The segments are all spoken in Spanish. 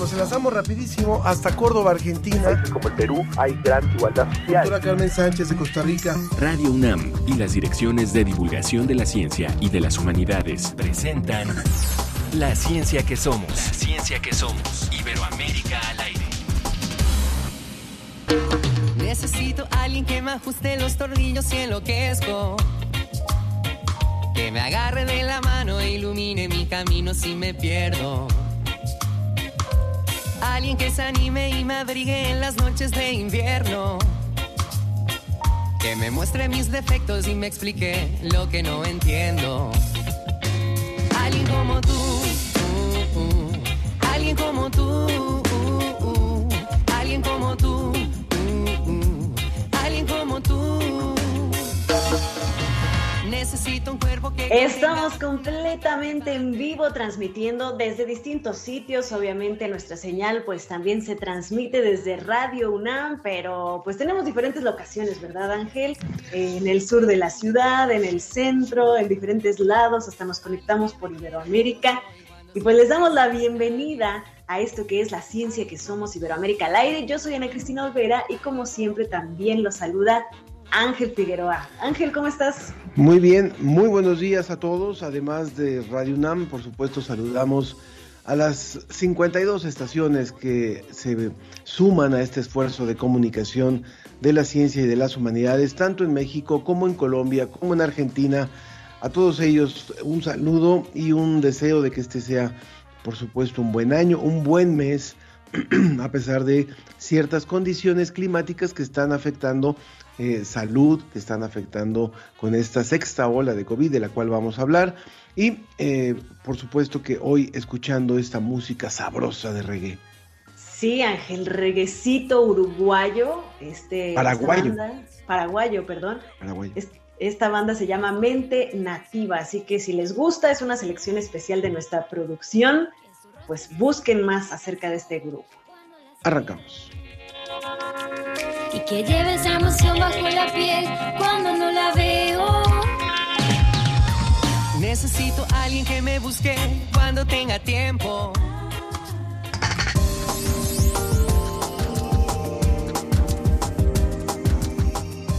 nos enlazamos rapidísimo hasta Córdoba, Argentina. como el Perú hay gran igualdad social. Doctora Carmen Sánchez de Costa Rica. Radio UNAM y las direcciones de divulgación de la ciencia y de las humanidades presentan La ciencia que somos. La ciencia que somos. Iberoamérica al aire. Necesito alguien que me ajuste los tornillos y enloquezco. Que me agarre de la mano e ilumine mi camino si me pierdo. Alguien que se anime y me abrigue en las noches de invierno. Que me muestre mis defectos y me explique lo que no entiendo. Alguien como tú, uh, uh. alguien como tú, Necesito un cuerpo que Estamos completamente en vivo transmitiendo desde distintos sitios. Obviamente nuestra señal pues también se transmite desde Radio UNAM, pero pues tenemos diferentes locaciones, ¿verdad Ángel? En el sur de la ciudad, en el centro, en diferentes lados, hasta nos conectamos por Iberoamérica. Y pues les damos la bienvenida a esto que es la ciencia que somos Iberoamérica al aire. Yo soy Ana Cristina Olvera y como siempre también los saluda Ángel Figueroa. Ángel, ¿cómo estás? Muy bien, muy buenos días a todos. Además de Radio UNAM, por supuesto, saludamos a las 52 estaciones que se suman a este esfuerzo de comunicación de la ciencia y de las humanidades, tanto en México como en Colombia, como en Argentina. A todos ellos un saludo y un deseo de que este sea, por supuesto, un buen año, un buen mes, a pesar de ciertas condiciones climáticas que están afectando eh, salud, que están afectando con esta sexta ola de COVID de la cual vamos a hablar. Y eh, por supuesto que hoy escuchando esta música sabrosa de reggae. Sí, Ángel, reguecito uruguayo, este Paraguayo. banda- paraguayo, perdón. Paraguay. Es- Esta banda se llama Mente Nativa, así que si les gusta, es una selección especial de nuestra producción, pues busquen más acerca de este grupo. Arrancamos. y que lleve esa emoción bajo la piel cuando no la veo. Necesito alguien que me busque cuando tenga tiempo.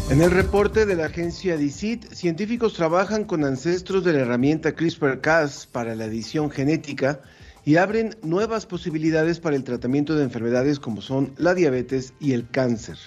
En el reporte de la agencia DICIT, científicos trabajan con ancestros de la herramienta CRISPR-Cas para la edición genética y abren nuevas posibilidades para el tratamiento de enfermedades como son la diabetes y el cáncer.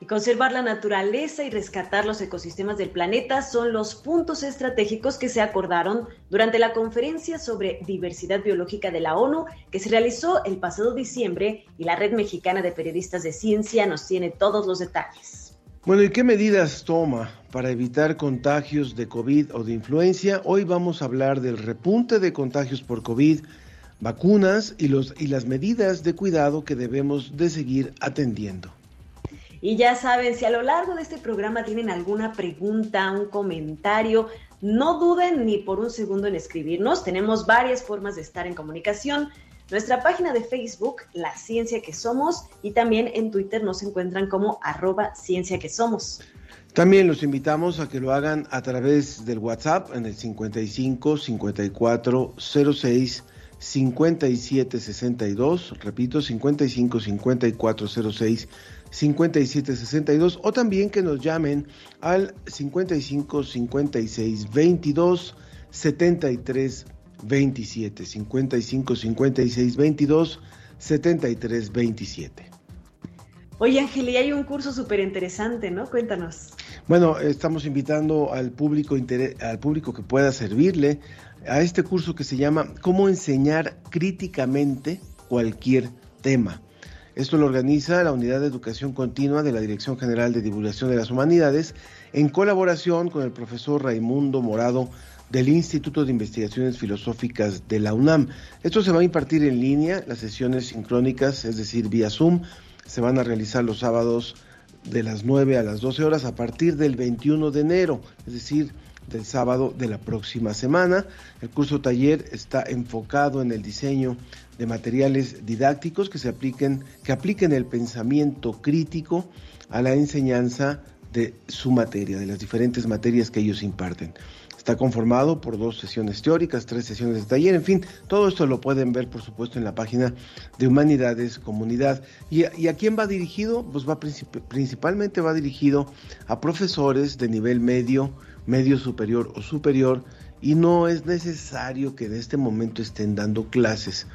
Y conservar la naturaleza y rescatar los ecosistemas del planeta son los puntos estratégicos que se acordaron durante la conferencia sobre diversidad biológica de la ONU que se realizó el pasado diciembre y la Red Mexicana de Periodistas de Ciencia nos tiene todos los detalles. Bueno, ¿y qué medidas toma para evitar contagios de COVID o de influencia? Hoy vamos a hablar del repunte de contagios por COVID, vacunas y, las medidas de cuidado que debemos de seguir atendiendo. Y ya saben, si a lo largo de este programa tienen alguna pregunta, un comentario, no duden ni por un segundo en escribirnos. Tenemos varias formas de estar en comunicación. Nuestra página de Facebook, La Ciencia que Somos, y también en Twitter nos encuentran como arroba Ciencia que Somos. También los invitamos a que lo hagan a través del WhatsApp en el 55 54 06 57 62, repito, 55 54 06 57 62, o también que nos llamen al 55 56 22 73 27, 55 56 22 73 27. Oye, Ángel, y hay un curso súper interesante, ¿no? Cuéntanos. Bueno, estamos invitando al público, al público que pueda servirle a este curso que se llama Cómo enseñar críticamente cualquier tema. Esto lo organiza la Unidad de Educación Continua de la Dirección General de Divulgación de las Humanidades en colaboración con el profesor Raimundo Morado del Instituto de Investigaciones Filosóficas de la UNAM. Esto se va a impartir en línea, las sesiones sincrónicas, es decir, vía Zoom, se van a realizar los sábados de las 9 a las 12 horas a partir del 21 de enero, es decir, del sábado de la próxima semana. El curso taller está enfocado en el diseño de materiales didácticos que se apliquen, que apliquen el pensamiento crítico a la enseñanza de su materia, de las diferentes materias que ellos imparten. Está conformado por dos sesiones teóricas, tres sesiones de taller, en fin, todo esto lo pueden ver, por supuesto, en la página de Humanidades Comunidad. ¿Y, a quién va dirigido? Pues va principalmente va dirigido a profesores de nivel medio, medio superior o superior, y no es necesario que en este momento estén dando clases.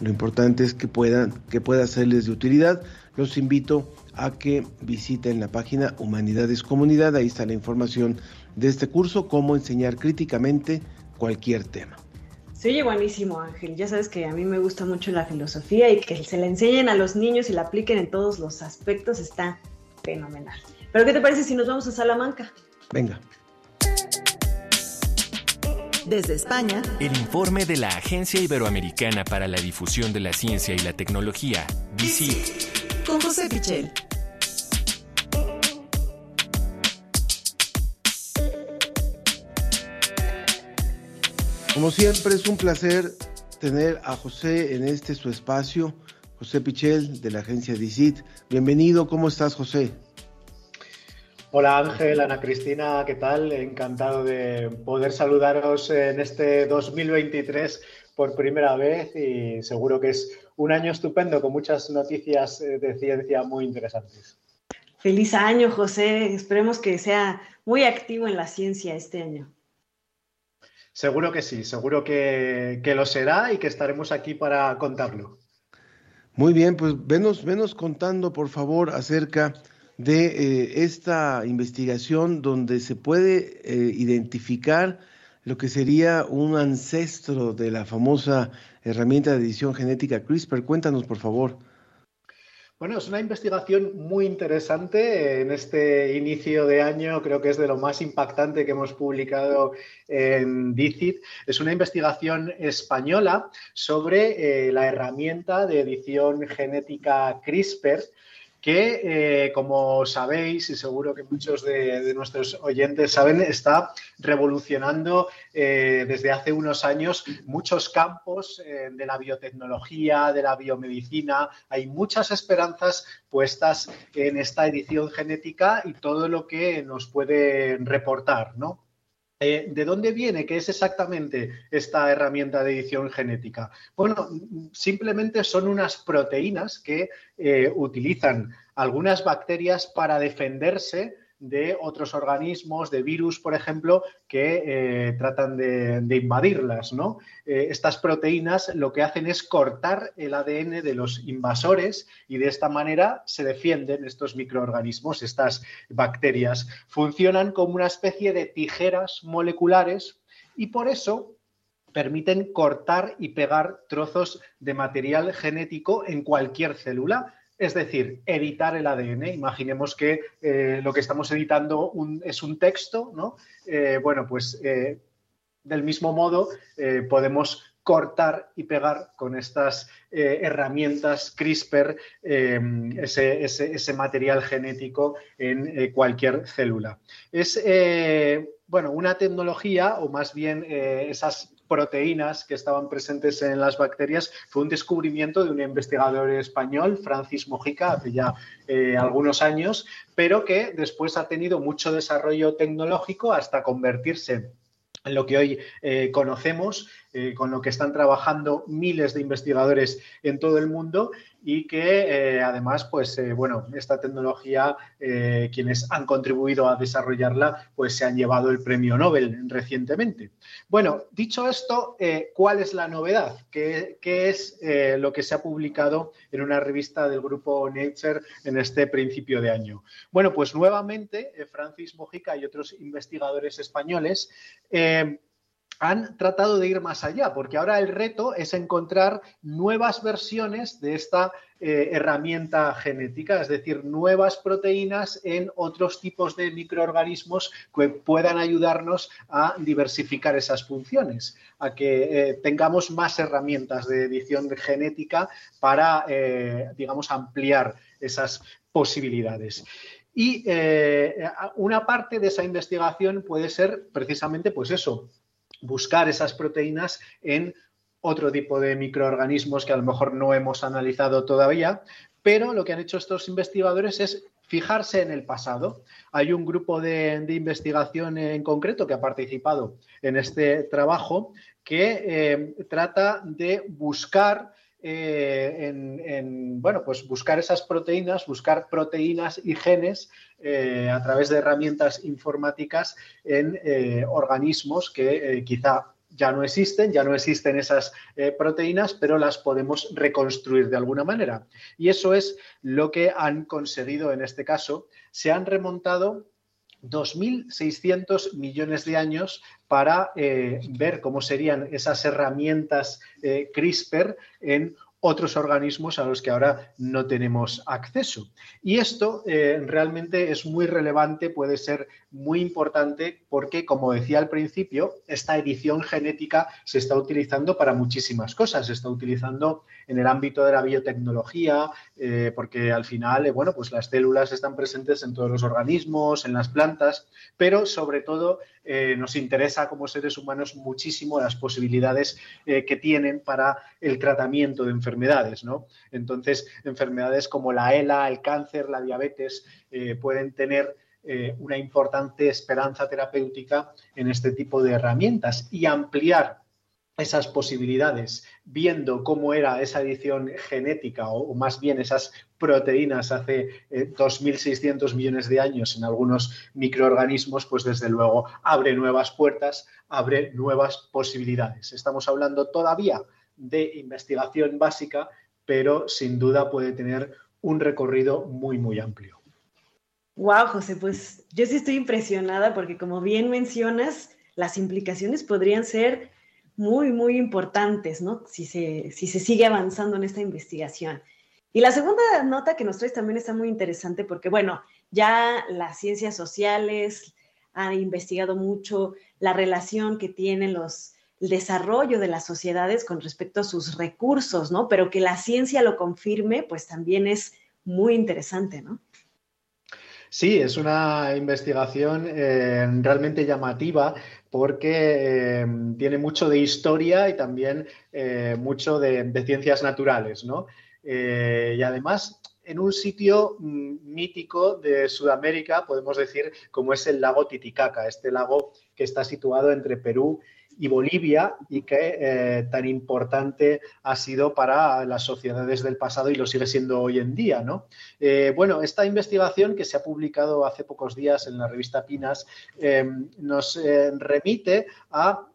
Lo importante es que puedan, que pueda serles de utilidad. Los invito a que visiten la página Humanidades Comunidad, ahí está la información de este curso, cómo enseñar críticamente cualquier tema. Se oye buenísimo, Ángel. Ya sabes que a mí me gusta mucho la filosofía y que se la enseñen a los niños y la apliquen en todos los aspectos está fenomenal. Pero ¿qué te parece si nos vamos a Salamanca? Venga. Desde España, el informe de la Agencia Iberoamericana para la Difusión de la Ciencia y la Tecnología, DICIT. Con José Pichel. Como siempre es un placer tener a José en este su espacio, José Pichel de la agencia DICIT. Bienvenido, ¿cómo estás José? Hola Ángel, Ana Cristina, ¿qué tal? Encantado de poder saludaros en este 2023 por primera vez y seguro que es un año estupendo con muchas noticias eh, de ciencia muy interesantes. Feliz año, José. Esperemos que sea muy activo en la ciencia este año. Seguro que sí, seguro que, lo será y que estaremos aquí para contarlo. Muy bien, pues venos, venos contando, por favor, acerca de eh, esta investigación donde se puede eh, identificar lo que sería un ancestro de la famosa herramienta de edición genética CRISPR. Cuéntanos, por favor. Bueno, es una investigación muy interesante en este inicio de año, creo que es de lo más impactante que hemos publicado en DICIT. Es una investigación española sobre eh, la herramienta de edición genética CRISPR que, eh, como sabéis, y seguro que muchos de, nuestros oyentes saben, está revolucionando eh, desde hace unos años muchos campos eh, de la biotecnología, de la biomedicina. Hay muchas esperanzas puestas en esta edición genética y todo lo que nos puede reportar, ¿no? ¿De dónde viene? ¿Qué es exactamente esta herramienta de edición genética? Bueno, simplemente son unas proteínas que utilizan algunas bacterias para defenderse de otros organismos, de virus, por ejemplo, que eh, tratan de, invadirlas. Eh, estas proteínas lo que hacen es cortar el ADN de los invasores y de esta manera se defienden estos microorganismos, estas bacterias. Funcionan como una especie de tijeras moleculares y por eso permiten cortar y pegar trozos de material genético en cualquier célula es decir, editar el ADN. Imaginemos que eh, lo que estamos editando es un texto, ¿no? Eh, bueno, pues eh, del mismo modo podemos cortar y pegar con estas herramientas CRISPR ese, ese, material genético en cualquier célula. Es bueno, una tecnología, o más bien esas proteínas que estaban presentes en las bacterias fue un descubrimiento de un investigador español, Francis Mojica, hace ya eh, algunos años, pero que después ha tenido mucho desarrollo tecnológico hasta convertirse en lo que hoy eh, conocemos, eh, con lo que están trabajando miles de investigadores en todo el mundo y que eh, además, pues eh, bueno, esta tecnología, eh, quienes han contribuido a desarrollarla, pues se han llevado el premio Nobel recientemente. Bueno, dicho esto, ¿cuál es la novedad? ¿Qué, qué es lo que se ha publicado en una revista del grupo Nature en este principio de año? Bueno, pues nuevamente Francis Mojica y otros investigadores españoles han tratado de ir más allá, porque ahora el reto es encontrar nuevas versiones de esta eh, herramienta genética, es decir, nuevas proteínas en otros tipos de microorganismos que puedan ayudarnos a diversificar esas funciones, a que eh, tengamos más herramientas de edición genética para, eh, digamos, ampliar esas posibilidades. Y una parte de esa investigación puede ser precisamente, pues eso, buscar esas proteínas en otro tipo de microorganismos que a lo mejor no hemos analizado todavía, pero lo que han hecho estos investigadores es fijarse en el pasado. Hay un grupo de, investigación en concreto que ha participado en este trabajo que eh, trata de buscar eh, en, bueno, pues buscar esas proteínas, buscar proteínas y genes eh, a través de herramientas informáticas en organismos que quizá ya no existen, ya no existen esas eh, proteínas, pero las podemos reconstruir de alguna manera. Y eso es lo que han conseguido en este caso. Se han remontado 2.600 millones de años para eh, ver cómo serían esas herramientas eh, CRISPR en otros organismos a los que ahora no tenemos acceso. Y esto eh, realmente es muy relevante, puede ser muy importante porque, como decía al principio, esta edición genética se está utilizando para muchísimas cosas. Se está utilizando en el ámbito de la biotecnología, eh, porque al final, eh, bueno, pues las células están presentes en todos los organismos, en las plantas, pero sobre todo nos interesa como seres humanos muchísimo las posibilidades que tienen para el tratamiento de enfermedades ¿no? Entonces, enfermedades como la ELA, el cáncer, la diabetes, eh, pueden tener eh, una importante esperanza terapéutica en este tipo de herramientas y ampliar esas posibilidades, viendo cómo era esa edición genética o, más bien esas proteínas hace 2.600 eh, millones de años en algunos microorganismos, pues desde luego abre nuevas puertas, abre nuevas posibilidades. Estamos hablando todavía de investigación básica, pero sin duda puede tener un recorrido muy, muy amplio. Wow, José, pues yo sí estoy impresionada porque como bien mencionas, las implicaciones podrían ser muy, muy importantes, ¿no? Si se, si se sigue avanzando en esta investigación. Y la segunda nota que nos traes también está muy interesante porque, bueno, ya las ciencias sociales han investigado mucho la relación que tienen los el desarrollo de las sociedades con respecto a sus recursos, ¿no? Pero que la ciencia lo confirme, pues también es muy interesante, ¿no? Sí, es una investigación eh, realmente llamativa porque eh, tiene mucho de historia y también eh, mucho de, ciencias naturales, ¿no? y además, en un sitio mm, mítico de Sudamérica, podemos decir, como es el lago Titicaca, este lago que está situado entre Perú y Bolivia y que eh, tan importante ha sido para las sociedades del pasado y lo sigue siendo hoy en día. ¿no? Eh, bueno, esta investigación que se ha publicado hace pocos días en la revista Pinas eh, nos remite a,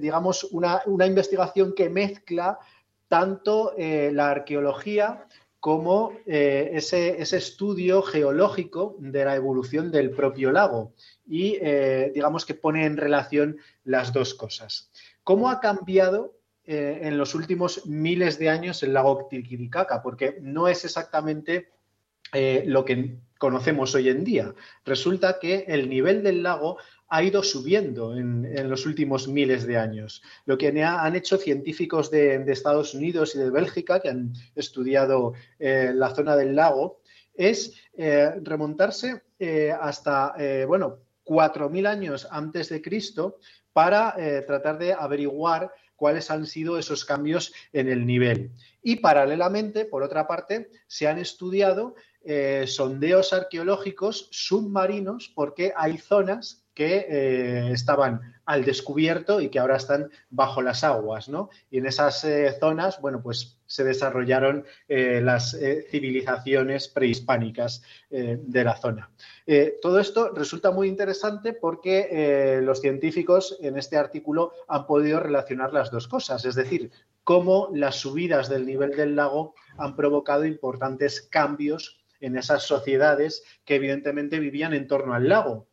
digamos, una, una, investigación que mezcla tanto la arqueología como ese, ese, estudio geológico de la evolución del propio lago y eh, digamos que pone en relación las dos cosas. ¿Cómo ha cambiado eh, en los últimos miles de años el lago Titicaca? Porque no es exactamente eh, lo que conocemos hoy en día. Resulta que el nivel del lago ha ido subiendo en, los últimos miles de años. Lo que han hecho científicos de, Estados Unidos y de Bélgica, que han estudiado la zona del lago, es remontarse hasta, bueno, 4.000 años antes de Cristo para eh, tratar de averiguar cuáles han sido esos cambios en el nivel. Y paralelamente, por otra parte, se han estudiado eh, sondeos arqueológicos submarinos porque hay zonas que eh, estaban al descubierto y que ahora están bajo las aguas, ¿no? Y en esas eh, zonas, bueno, pues se desarrollaron las civilizaciones prehispánicas de la zona. todo esto resulta muy interesante porque los científicos en este artículo han podido relacionar las dos cosas, es decir, cómo las subidas del nivel del lago han provocado importantes cambios en esas sociedades que evidentemente vivían en torno al lago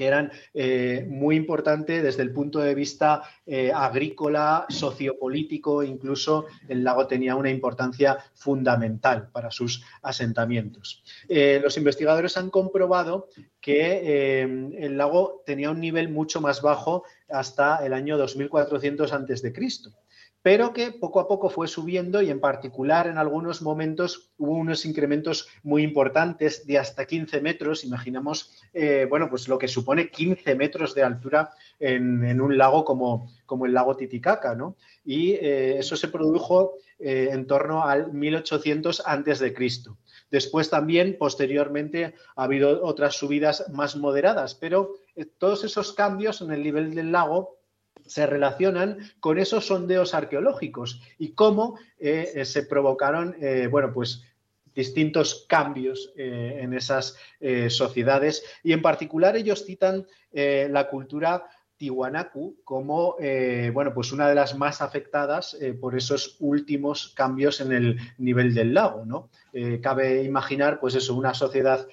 que eran eh, muy importantes desde el punto de vista eh, agrícola, sociopolítico, incluso el lago tenía una importancia fundamental para sus asentamientos. Eh, los investigadores han comprobado que el lago tenía un nivel mucho más bajo hasta el año 2400 a.C pero que poco a poco fue subiendo y en particular en algunos momentos hubo unos incrementos muy importantes de hasta 15 metros. Imaginamos, eh, bueno, pues lo que supone 15 metros de altura en, un lago como, el lago Titicaca, ¿no? Y eh, eso se produjo eh, en torno al 1800 antes de Cristo. Después también, posteriormente, ha habido otras subidas más moderadas, pero todos esos cambios en el nivel del lago se relacionan con esos sondeos arqueológicos y cómo eh, se provocaron, bueno, pues distintos cambios en esas sociedades. Y en particular ellos citan la cultura Tiwanaku como eh, bueno, pues una de las más afectadas eh, por esos últimos cambios en el nivel del lago. ¿no? Eh, cabe imaginar, pues eso, una sociedad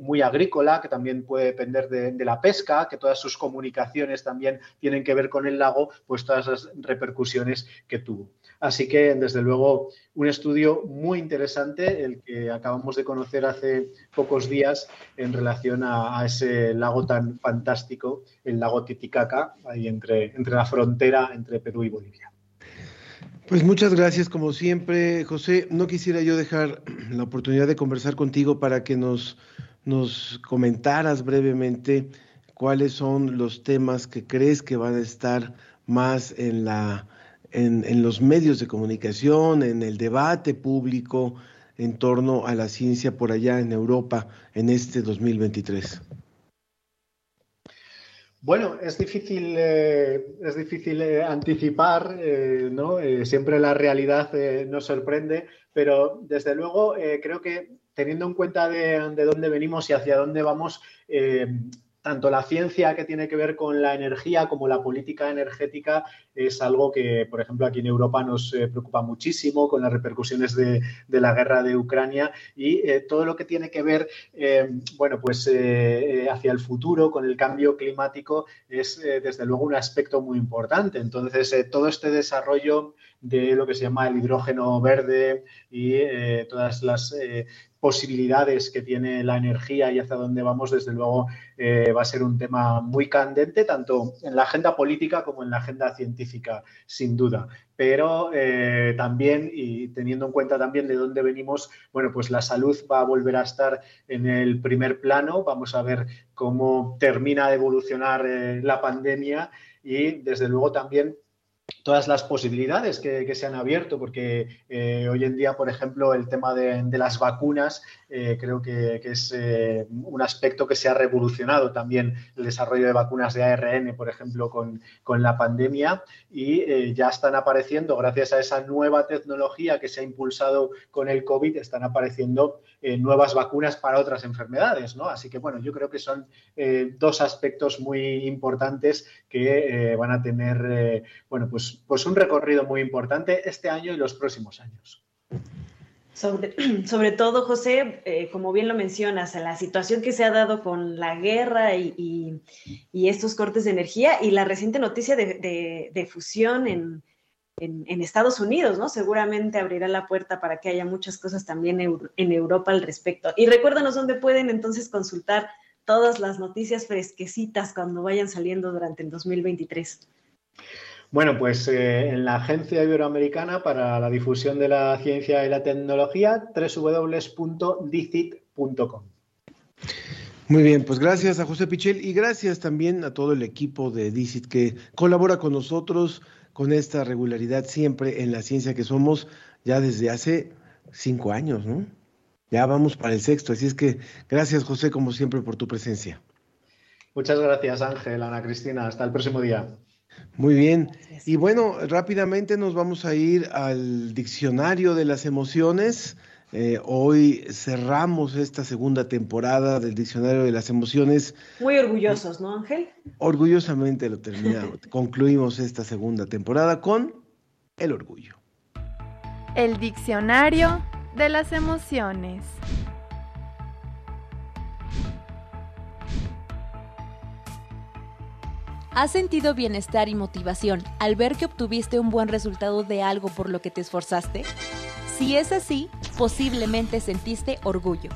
muy agrícola que también puede depender de, la pesca, que todas sus comunicaciones también tienen que ver con el lago, pues todas las repercusiones que tuvo. Así que, desde luego, un estudio muy interesante, el que acabamos de conocer hace pocos días en relación a, ese lago tan fantástico, el lago Titicaca, ahí entre, entre la frontera entre Perú y Bolivia. Pues muchas gracias, como siempre, José. No quisiera yo dejar la oportunidad de conversar contigo para que nos, nos comentaras brevemente cuáles son los temas que crees que van a estar más en la en, los medios de comunicación, en el debate público en torno a la ciencia por allá en Europa en este 2023? Bueno, es difícil, eh, es difícil eh, anticipar, eh, ¿no? siempre la realidad nos sorprende, pero desde luego creo que teniendo en cuenta de, de, dónde venimos y hacia dónde vamos, tanto la ciencia que tiene que ver con la energía como la política energética es algo que, por ejemplo, aquí en Europa nos eh, preocupa muchísimo con las repercusiones de, la guerra de Ucrania y eh, todo lo que tiene que ver, eh, bueno, pues hacia el futuro con el cambio climático es desde luego un aspecto muy importante. Entonces, todo este desarrollo de lo que se llama el hidrógeno verde y todas las posibilidades que tiene la energía y hacia dónde vamos, desde luego eh, va a ser un tema muy candente, tanto en la agenda política como en la agenda científica, sin duda. Pero eh, también, y teniendo en cuenta también de dónde venimos, bueno, pues la salud va a volver a estar en el primer plano. Vamos a ver cómo termina de evolucionar eh, la pandemia y, desde luego, también todas las posibilidades que, se han abierto, porque eh, hoy en día, por ejemplo, el tema de, las vacunas eh, creo que, es eh, un aspecto que se ha revolucionado también el desarrollo de vacunas de ARN, por ejemplo, con, la pandemia y ya están apareciendo, gracias a esa nueva tecnología que se ha impulsado con el COVID, están apareciendo nuevas vacunas para otras enfermedades, ¿no? Así que, bueno, yo creo que son dos aspectos muy importantes que van a tener, bueno, pues, pues un recorrido muy importante este año y los próximos años. Sobre, todo, José, eh, como bien lo mencionas, la situación que se ha dado con la guerra y, estos cortes de energía y la reciente noticia de, fusión en, Estados Unidos, ¿no? Seguramente abrirá la puerta para que haya muchas cosas también en Europa al respecto. Y recuérdanos dónde pueden entonces consultar todas las noticias fresquecitas cuando vayan saliendo durante el 2023. Bueno, pues eh, en la Agencia Iberoamericana para la Difusión de la Ciencia y la Tecnología, www.dicit.com. Muy bien, pues gracias a José Pichel y gracias también a todo el equipo de DICIT que colabora con nosotros con esta regularidad siempre en la ciencia que somos ya desde hace cinco años, ¿no? Ya vamos para el sexto, así es que gracias José como siempre por tu presencia. Muchas gracias Ángel, Ana Cristina, hasta el próximo día. Muy bien. Y bueno, rápidamente nos vamos a ir al diccionario de las emociones. Eh, hoy cerramos esta segunda temporada del Diccionario de las Emociones. Muy orgullosos, ¿no, Ángel? Orgullosamente lo terminamos. Concluimos esta segunda temporada con el orgullo. El Diccionario de las Emociones. ¿Has sentido bienestar y motivación al ver que obtuviste un buen resultado de algo por lo que te esforzaste? Si es así, posiblemente sentiste orgullo,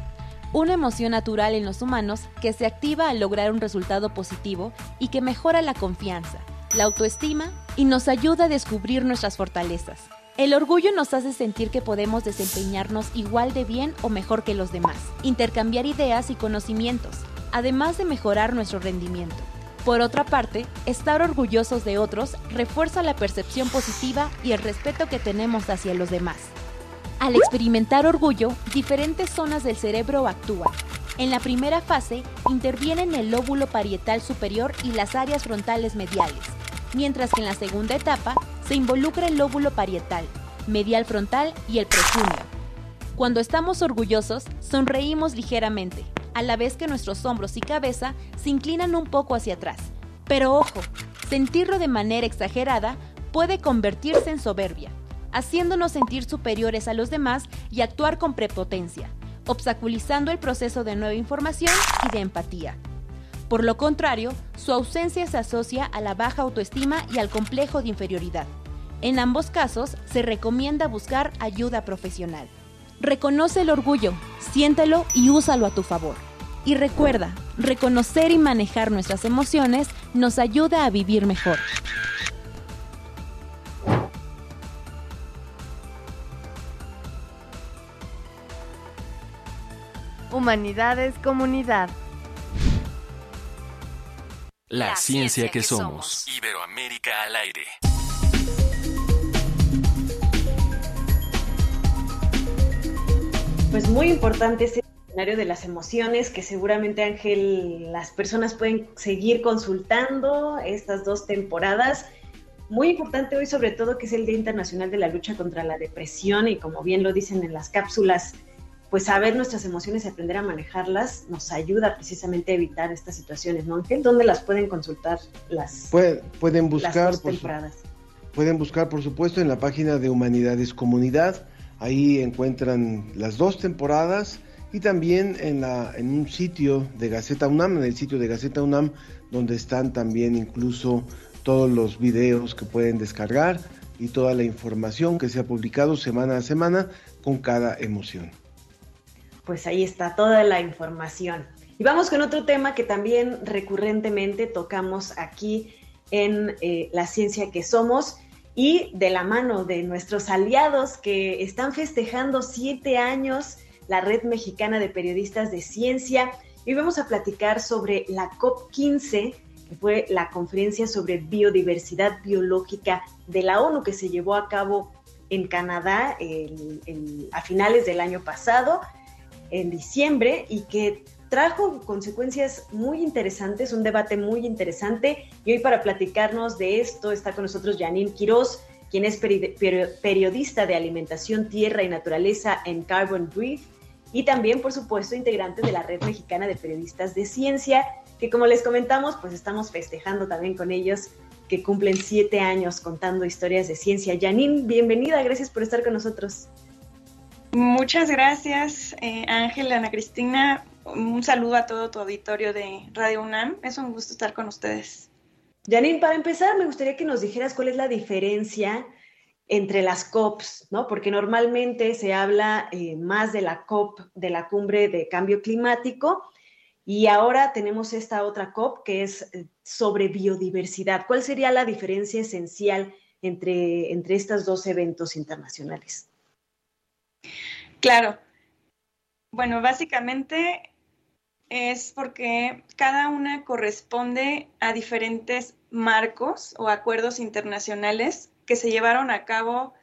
una emoción natural en los humanos que se activa al lograr un resultado positivo y que mejora la confianza, la autoestima y nos ayuda a descubrir nuestras fortalezas. El orgullo nos hace sentir que podemos desempeñarnos igual de bien o mejor que los demás, intercambiar ideas y conocimientos, además de mejorar nuestro rendimiento. Por otra parte, estar orgullosos de otros refuerza la percepción positiva y el respeto que tenemos hacia los demás. Al experimentar orgullo, diferentes zonas del cerebro actúan. En la primera fase intervienen el lóbulo parietal superior y las áreas frontales mediales, mientras que en la segunda etapa se involucra el lóbulo parietal, medial frontal y el prejunio. Cuando estamos orgullosos, sonreímos ligeramente, a la vez que nuestros hombros y cabeza se inclinan un poco hacia atrás. Pero ojo, sentirlo de manera exagerada puede convertirse en soberbia, haciéndonos sentir superiores a los demás y actuar con prepotencia, obstaculizando el proceso de nueva información y de empatía. Por lo contrario, su ausencia se asocia a la baja autoestima y al complejo de inferioridad. En ambos casos, se recomienda buscar ayuda profesional. Reconoce el orgullo, siéntelo y úsalo a tu favor. Y recuerda, reconocer y manejar nuestras emociones nos ayuda a vivir mejor. Humanidades Comunidad. La, ciencia, que, somos. Iberoamérica al aire. Pues muy importante ese escenario de las emociones que seguramente Ángel, las personas pueden seguir consultando estas dos temporadas. Muy importante hoy sobre todo que es el Día Internacional de la Lucha contra la Depresión y como bien lo dicen en las cápsulas pues saber nuestras emociones y aprender a manejarlas nos ayuda precisamente a evitar estas situaciones, ¿no, Ángel? ¿Dónde las pueden consultar las pueden, buscar por pueden buscar, por supuesto, en la página de Humanidades Comunidad. Ahí encuentran las dos temporadas y también en, la, en un sitio de Gaceta UNAM, en el sitio de Gaceta UNAM, donde están también incluso todos los videos que pueden descargar y toda la información que se ha publicado semana a semana con cada emoción pues ahí está toda la información. Y vamos con otro tema que también recurrentemente tocamos aquí en eh, La Ciencia que Somos y de la mano de nuestros aliados que están festejando siete años la Red Mexicana de Periodistas de Ciencia. Y vamos a platicar sobre la COP15, que fue la conferencia sobre biodiversidad biológica de la ONU que se llevó a cabo en Canadá a finales del año pasado en diciembre y que trajo consecuencias muy interesantes, un debate muy interesante. Y hoy para platicarnos de esto está con nosotros Janine Quiroz, quien es periodista de alimentación, tierra y naturaleza en Carbon Brief y también, por supuesto, integrante de la Red Mexicana de Periodistas de Ciencia, que como les comentamos, pues estamos festejando también con ellos que cumplen siete años contando historias de ciencia. Janine, bienvenida, gracias por estar con nosotros. Muchas gracias, eh, Ángel, Ana Cristina. Un saludo a todo tu auditorio de Radio UNAM. Es un gusto estar con ustedes. Janine, para empezar, me gustaría que nos dijeras cuál es la diferencia entre las COPs, ¿no? Porque normalmente se habla eh, más de la COP, de la cumbre de cambio climático, y ahora tenemos esta otra COP que es eh, sobre biodiversidad. ¿Cuál sería la diferencia esencial entre, entre estos dos eventos internacionales? Claro. Bueno, básicamente es porque cada una corresponde a diferentes marcos o acuerdos internacionales que se llevaron a cabo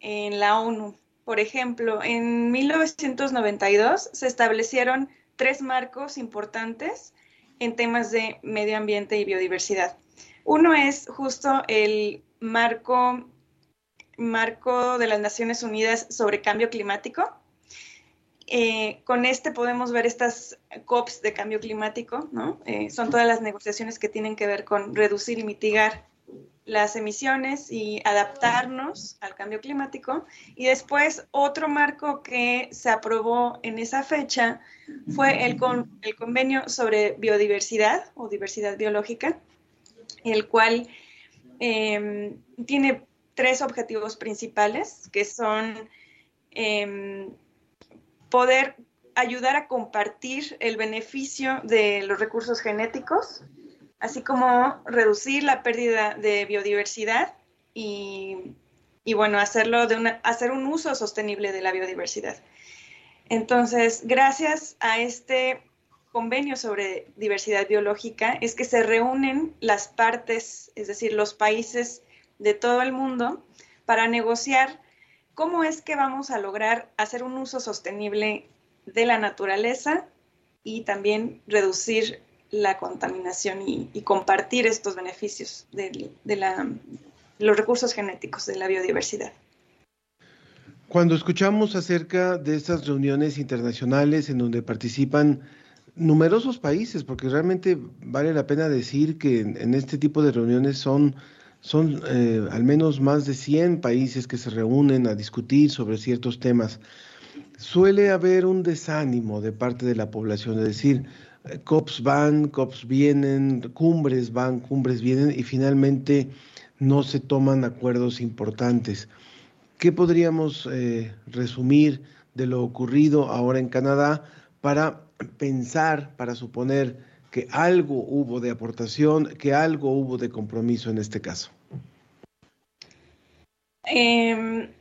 en la ONU. Por ejemplo, en 1992 se establecieron tres marcos importantes en temas de medio ambiente y biodiversidad. Uno es justo el marco marco de las Naciones Unidas sobre cambio climático. Eh, con este podemos ver estas COPs de cambio climático, ¿no? Eh, son todas las negociaciones que tienen que ver con reducir y mitigar las emisiones y adaptarnos al cambio climático. Y después otro marco que se aprobó en esa fecha fue el, el convenio sobre biodiversidad o diversidad biológica, el cual eh, tiene tres objetivos principales, que son em, poder ayudar a compartir el beneficio de los recursos genéticos, así como reducir la pérdida de biodiversidad y, bueno, hacerlo de una, hacer un uso sostenible de la biodiversidad. Entonces, gracias a este convenio sobre diversidad biológica es que se reúnen las partes, es decir, los países de todo el mundo para negociar cómo es que vamos a lograr hacer un uso sostenible de la naturaleza y también reducir la contaminación y, compartir estos beneficios de, los recursos genéticos de la biodiversidad. Cuando escuchamos acerca de estas reuniones internacionales en donde participan numerosos países, porque realmente vale la pena decir que en, este tipo de reuniones son, son eh, al menos más de 100 países que se reúnen a discutir sobre ciertos temas, suele haber un desánimo de parte de la población, es decir, COPs van, COPs vienen, cumbres van, cumbres vienen y finalmente no se toman acuerdos importantes. ¿Qué podríamos eh, resumir de lo ocurrido ahora en Canadá para pensar, para suponer que algo hubo de aportación, que algo hubo de compromiso en este caso? Em,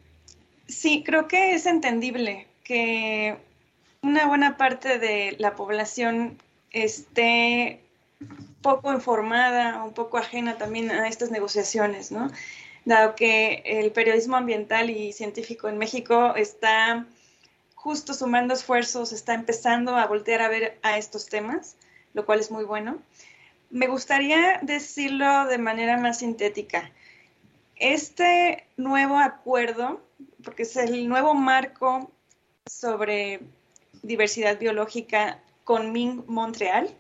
sí, creo que es entendible que una buena parte de la población esté poco informada, un poco ajena también a estas negociaciones, ¿no? Dado que el periodismo ambiental y científico en México está justo sumando esfuerzos, está empezando a voltear a ver a estos temas, lo cual es muy bueno. Me gustaría decirlo de manera más sintética. Este nuevo acuerdo, porque es el nuevo marco sobre diversidad biológica con Ming Montreal.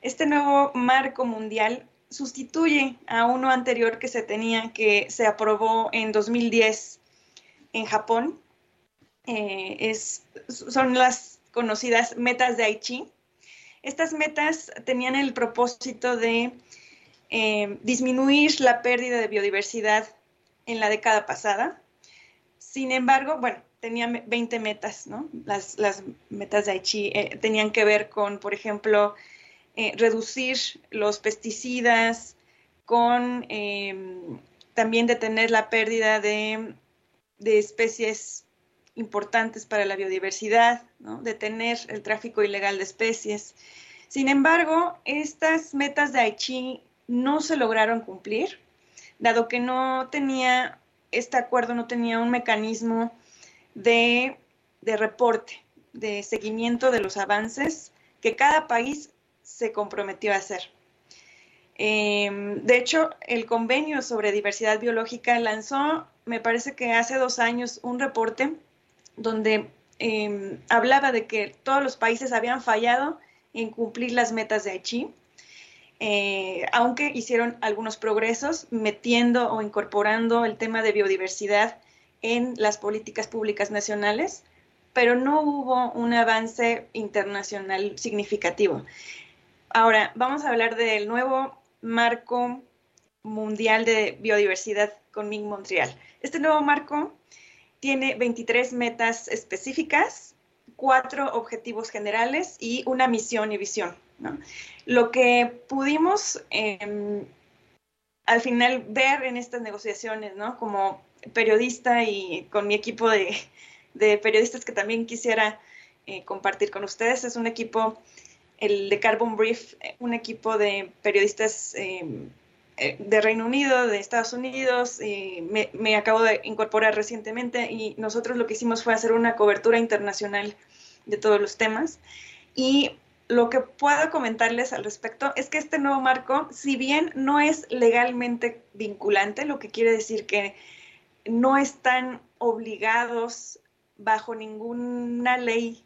Este nuevo marco mundial sustituye a uno anterior que se tenía, que se aprobó en 2010 en Japón. Eh, son las conocidas metas de Aichi. Estas metas tenían el propósito de eh, disminuir la pérdida de biodiversidad en la década pasada. Sin embargo, bueno, tenía 20 metas, ¿no? Las, metas de Aichi eh, tenían que ver con, por ejemplo, eh, reducir los pesticidas, con em, también detener la pérdida de, especies importantes para la biodiversidad, ¿no? detener el tráfico ilegal de especies. Sin embargo, estas metas de Aichi no se lograron cumplir, dado que no tenía, este acuerdo no tenía un mecanismo de, reporte, de seguimiento de los avances que cada país se comprometió a hacer. Em, de hecho, el convenio sobre diversidad biológica lanzó, me parece que hace dos años, un reporte donde em, hablaba de que todos los países habían fallado en cumplir las metas de Aichi, eh, aunque hicieron algunos progresos metiendo o incorporando el tema de biodiversidad en las políticas públicas nacionales, pero no hubo un avance internacional significativo. Ahora, vamos a hablar del nuevo marco mundial de biodiversidad con MIG Montreal. Este nuevo marco tiene 23 metas específicas, cuatro objetivos generales y una misión y visión. Lo que pudimos em, al final ver en estas negociaciones, ¿no? como periodista y con mi equipo de, periodistas que también quisiera eh, compartir con ustedes. Es un equipo, el de Carbon Brief, un equipo de periodistas em, eh, de Reino Unido, de Estados Unidos. Me, me, acabo de incorporar recientemente y nosotros lo que hicimos fue hacer una cobertura internacional de todos los temas. Y lo que puedo comentarles al respecto es que este nuevo marco, si bien no es legalmente vinculante, lo que quiere decir que no están obligados bajo ninguna ley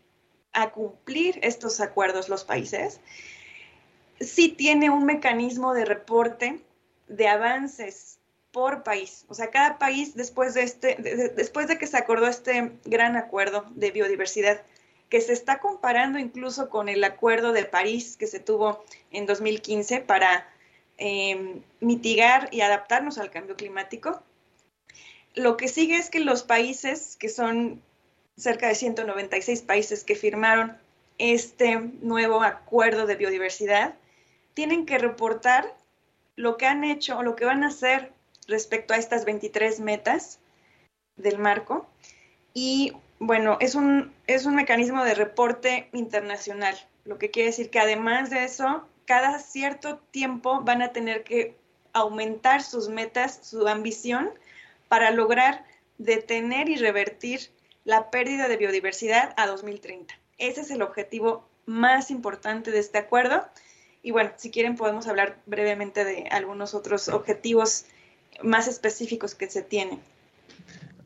a cumplir estos acuerdos los países, sí tiene un mecanismo de reporte de avances por país. O sea, cada país después de este, después de que se acordó este gran acuerdo de biodiversidad, que se está comparando incluso con el acuerdo de París que se tuvo en 2015 para eh, mitigar y adaptarnos al cambio climático, lo que sigue es que los países, que son cerca de 196 países que firmaron este nuevo acuerdo de biodiversidad, tienen que reportar lo que han hecho o lo que van a hacer respecto a estas 23 metas del marco. Y bueno, es un, es un mecanismo de reporte internacional, lo que quiere decir que además de eso, cada cierto tiempo van a tener que aumentar sus metas, su ambición para lograr detener y revertir la pérdida de biodiversidad a 2030. Ese es el objetivo más importante de este acuerdo. Y bueno, si quieren podemos hablar brevemente de algunos otros objetivos más específicos que se tienen.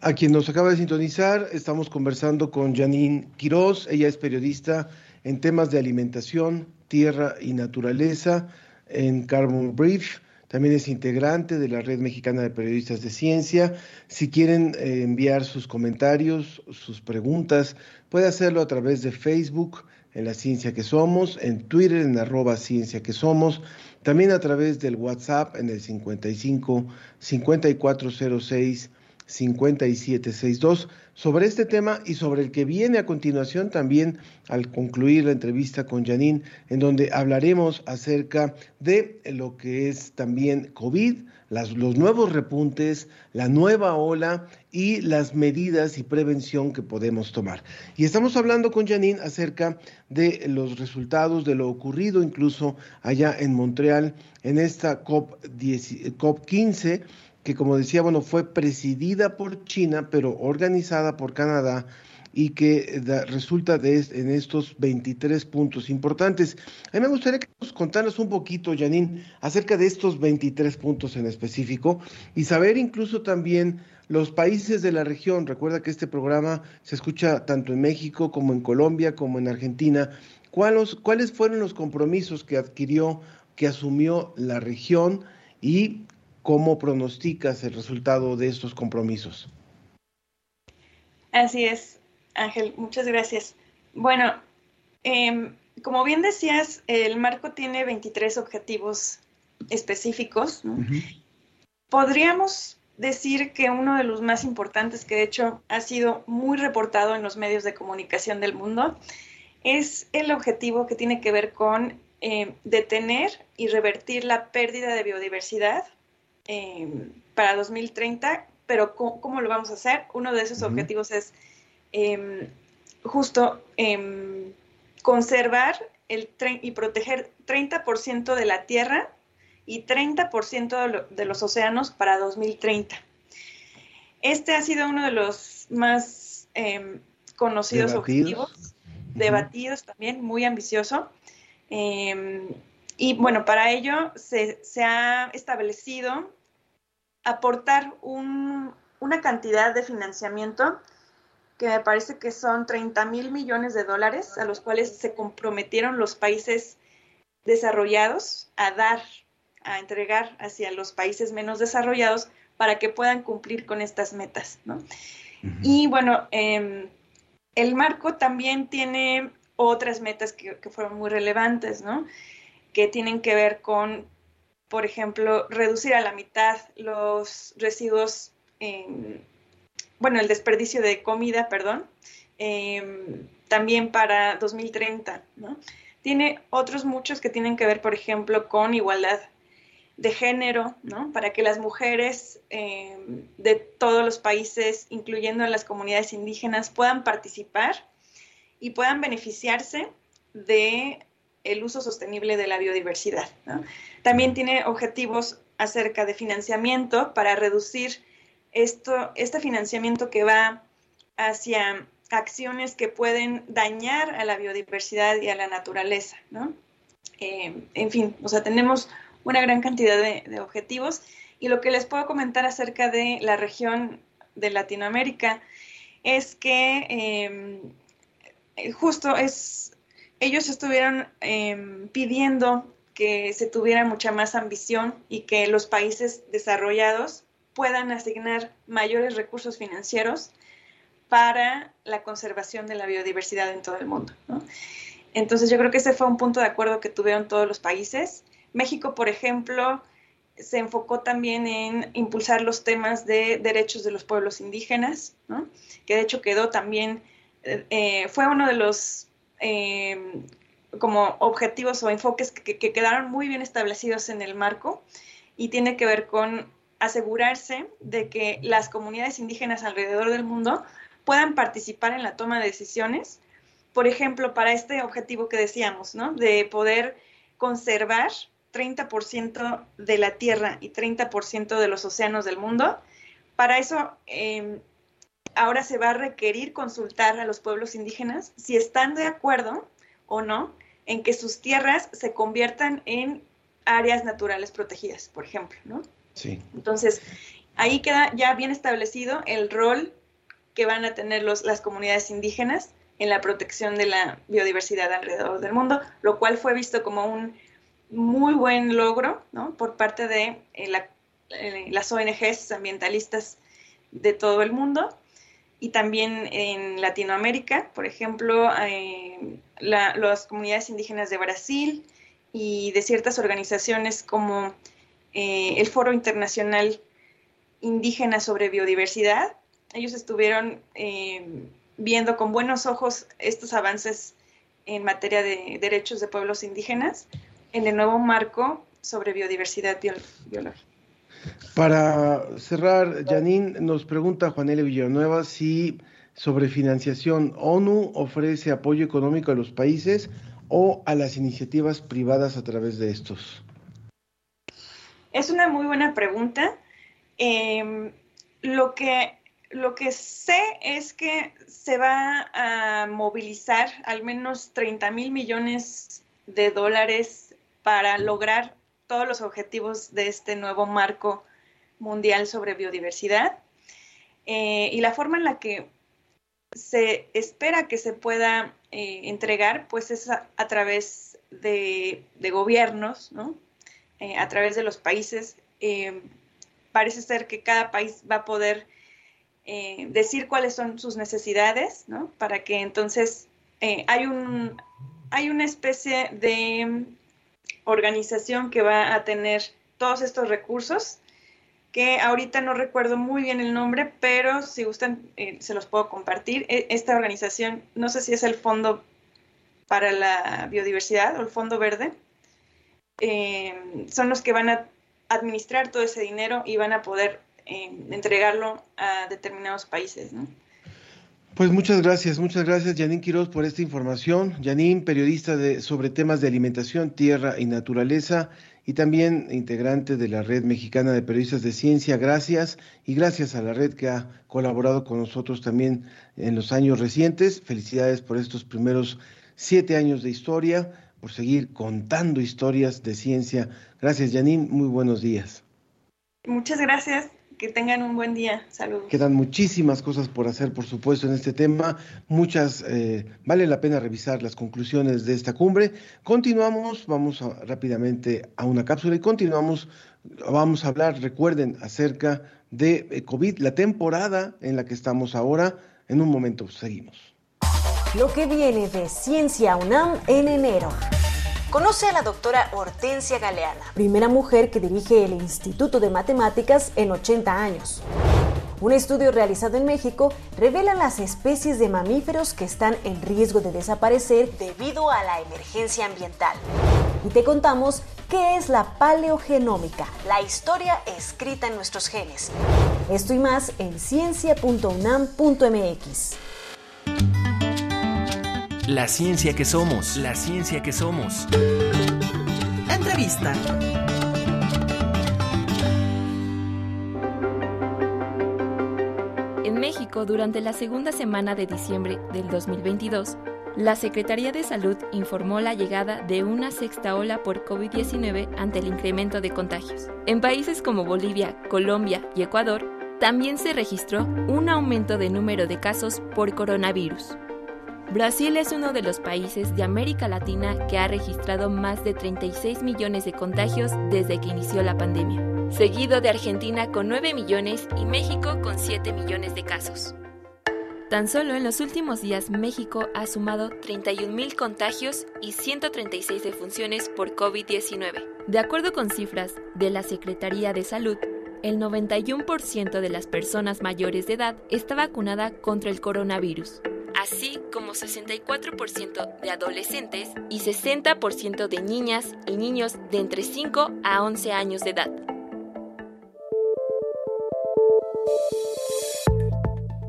A quien nos acaba de sintonizar, estamos conversando con Janine Quiroz. Ella es periodista en temas de alimentación, tierra y naturaleza en Carbon Brief. También es integrante de la Red Mexicana de Periodistas de Ciencia. Si quieren eh, enviar sus comentarios, sus preguntas, puede hacerlo a través de Facebook en La Ciencia que Somos, en Twitter en arroba Ciencia que Somos, también a través del WhatsApp en el 55 5406 5762 sobre este tema y sobre el que viene a continuación también al concluir la entrevista con Janine, en donde hablaremos acerca de lo que es también COVID, los nuevos repuntes, la nueva ola y las medidas y prevención que podemos tomar. Y estamos hablando con Janine acerca de los resultados de lo ocurrido incluso allá en Montreal en esta COP, 10, COP 15 que como decía, bueno, fue presidida por China, pero organizada por Canadá y que resulta de, en estos 23 puntos importantes. A mí me gustaría que nos contaras un poquito, Janine, acerca de estos 23 puntos en específico y saber incluso también los países de la región. Recuerda que este programa se escucha tanto en México como en Colombia como en Argentina. ¿Cuáles, cuáles fueron los compromisos que adquirió, que asumió la región y ¿Cómo pronosticas el resultado de estos compromisos? Así es, Ángel, muchas gracias. Bueno, em, como bien decías, el marco tiene 23 objetivos específicos. Podríamos decir que uno de los más importantes, que de hecho ha sido muy reportado en los medios de comunicación del mundo, es el objetivo que tiene que ver con em, detener y revertir la pérdida de biodiversidad Em, para 2030, pero ¿cómo, lo vamos a hacer? Uno de esos objetivos es em, justo em, conservar el y proteger 30% de la tierra y 30% de, los océanos para 2030. Este ha sido uno de los más conocidos objetivos, debatidos también, muy ambicioso. y bueno, para ello se, se, ha establecido aportar una cantidad de financiamiento que me parece que son 30 mil millones de dólares a los cuales se comprometieron los países desarrollados a dar, a entregar hacia los países menos desarrollados para que puedan cumplir con estas metas. Y bueno, em, el marco también tiene otras metas que, que, fueron muy relevantes, ¿no? que tienen que ver con por ejemplo, reducir a la mitad los residuos, bueno, el desperdicio de comida, perdón, em, también para 2030, ¿no? Tiene otros muchos que tienen que ver, por ejemplo, con igualdad de género, ¿no? Para que las mujeres em, de todos los países, incluyendo las comunidades indígenas, puedan participar y puedan beneficiarse de el uso sostenible de la biodiversidad. También tiene objetivos acerca de financiamiento para reducir esto, este financiamiento que va hacia acciones que pueden dañar a la biodiversidad y a la naturaleza. Eh, en fin, o sea, tenemos una gran cantidad de, objetivos y lo que les puedo comentar acerca de la región de Latinoamérica es que eh, justo es ellos estuvieron em, pidiendo que se tuviera mucha más ambición y que los países desarrollados puedan asignar mayores recursos financieros para la conservación de la biodiversidad en todo el mundo. Entonces yo creo que ese fue un punto de acuerdo que tuvieron todos los países. México, por ejemplo, se enfocó también en impulsar los temas de derechos de los pueblos indígenas, que de hecho quedó también, eh, fue uno de los Em, como objetivos o enfoques que, quedaron muy bien establecidos en el marco y tiene que ver con asegurarse de que las comunidades indígenas alrededor del mundo puedan participar en la toma de decisiones. Por ejemplo, para este objetivo que decíamos, ¿no? De poder conservar 30% de la tierra y 30% de los océanos del mundo. Para eso, em, ahora se va a requerir consultar a los pueblos indígenas si están de acuerdo o no en que sus tierras se conviertan en áreas naturales protegidas, por ejemplo, ¿no? Sí. Entonces, ahí queda ya bien establecido el rol que van a tener los, las comunidades indígenas en la protección de la biodiversidad alrededor del mundo, lo cual fue visto como un muy buen logro ¿no? por parte de eh, la, eh, las ONGs ambientalistas de todo el mundo y también en Latinoamérica, por ejemplo, eh, las comunidades indígenas de Brasil y de ciertas organizaciones como el Foro Internacional Indígena sobre Biodiversidad. Ellos estuvieron viendo con buenos ojos estos avances en materia de derechos de pueblos indígenas en el nuevo marco sobre biodiversidad biológica. Para cerrar, Janine nos pregunta Juanele Villanueva si sobre financiación ONU ofrece apoyo económico a los países o a las iniciativas privadas a través de estos. Es una muy buena pregunta. Em, lo que lo que sé es que se va a movilizar al menos 30 mil millones de dólares para lograr todos los objetivos de este nuevo marco mundial sobre biodiversidad. Eh, y la forma en la que se espera que se pueda eh, entregar, pues es a, través de, gobiernos, eh, a través de los países. parece ser que cada país va a poder decir cuáles son sus necesidades, ¿no? Para que entonces hay, un, hay una especie de organización que va a tener todos estos recursos, que ahorita no recuerdo muy bien el nombre, pero si gustan eh, se los puedo compartir. E, esta organización, no sé si es el Fondo para la Biodiversidad o el Fondo Verde, son los que van a administrar todo ese dinero y van a poder entregarlo a determinados países. Pues muchas gracias, muchas gracias Janine Quiroz por esta información. Janine, periodista de, sobre temas de alimentación, tierra y naturaleza y también integrante de la Red Mexicana de Periodistas de Ciencia. Gracias y gracias a la red que ha colaborado con nosotros también en los años recientes. Felicidades por estos primeros siete años de historia, por seguir contando historias de ciencia. Gracias Janine, muy buenos días. Muchas gracias. Que tengan un buen día. Saludos. Quedan muchísimas cosas por hacer, por supuesto, en este tema. Muchas, eh, vale la pena revisar las conclusiones de esta cumbre. Continuamos, vamos rápidamente a una cápsula y continuamos. Vamos a hablar, recuerden, acerca de eh, COVID, la temporada en la que estamos ahora. En un momento seguimos. Lo que viene de Ciencia UNAM en enero. Conoce a la doctora Hortensia Galeana, primera mujer que dirige el Instituto de Matemáticas en 80 años. Un estudio realizado en México revela las especies de mamíferos que están en riesgo de desaparecer debido a la emergencia ambiental. Y te contamos qué es la paleogenómica, la historia escrita en nuestros genes. Esto y más en ciencia.unam.mx. La ciencia que somos, la ciencia que somos. Entrevista. En México, durante la segunda semana de diciembre del 2022, la Secretaría de Salud informó la llegada de una sexta ola por COVID-19 ante el incremento de contagios. En países como Bolivia, Colombia y Ecuador, también se registró un aumento de número de casos por coronavirus. Brasil es uno de los países de América Latina que ha registrado más de 36 millones de contagios desde que inició la pandemia, seguido de Argentina con 9 millones y México con 7 millones de casos. Tan solo en los últimos días México ha sumado 31.000 contagios y 136 defunciones por COVID-19. De acuerdo con cifras de la Secretaría de Salud, el 91% de las personas mayores de edad está vacunada contra el coronavirus, así como 64% de adolescentes y 60% de niñas y niños de entre 5 a 11 años de edad.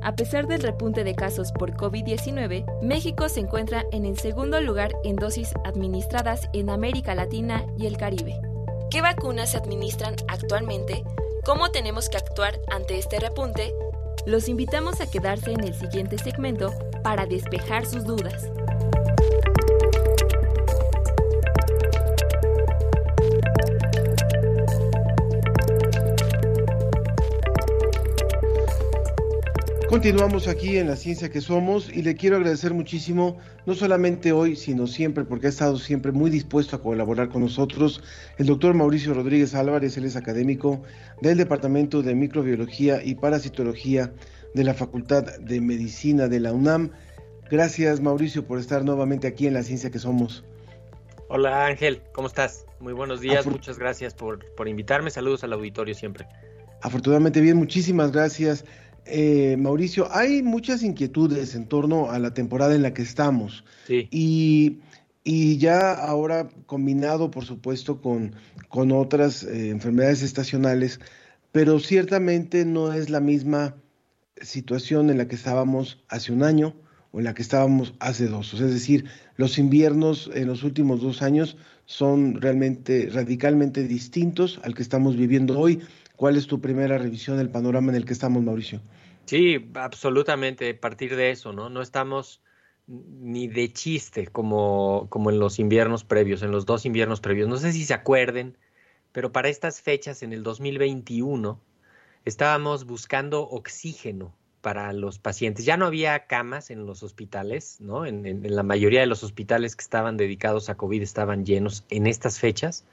A pesar del repunte de casos por COVID-19, México se encuentra en el segundo lugar en dosis administradas en América Latina y el Caribe. ¿Qué vacunas se administran actualmente? ¿Cómo tenemos que actuar ante este repunte? Los invitamos a quedarse en el siguiente segmento para despejar sus dudas. Continuamos aquí en la ciencia que somos y le quiero agradecer muchísimo, no solamente hoy, sino siempre, porque ha estado siempre muy dispuesto a colaborar con nosotros, el doctor Mauricio Rodríguez Álvarez, él es académico del Departamento de Microbiología y Parasitología de la Facultad de Medicina de la UNAM. Gracias Mauricio por estar nuevamente aquí en la ciencia que somos. Hola Ángel, ¿cómo estás? Muy buenos días, muchas gracias por, por invitarme, saludos al auditorio siempre. Afortunadamente bien, muchísimas gracias. Eh, Mauricio, hay muchas inquietudes en torno a la temporada en la que estamos. Y, ya ahora combinado, por supuesto, con, con otras eh, enfermedades estacionales, pero ciertamente no es la misma situación en la que estábamos hace un año o en la que estábamos hace dos. es decir, los inviernos en los últimos dos años son realmente radicalmente distintos al que estamos viviendo hoy. ¿Cuál es tu primera revisión del panorama en el que estamos, Mauricio? Sí, absolutamente, a partir de eso, ¿no? No estamos ni de chiste como, como en los inviernos previos, en los dos inviernos previos. No sé si se acuerden, pero para estas fechas, en el 2021, estábamos buscando oxígeno para los pacientes. Ya no había camas en los hospitales, ¿no? En, en, la mayoría de los hospitales que estaban dedicados a COVID estaban llenos en estas fechas.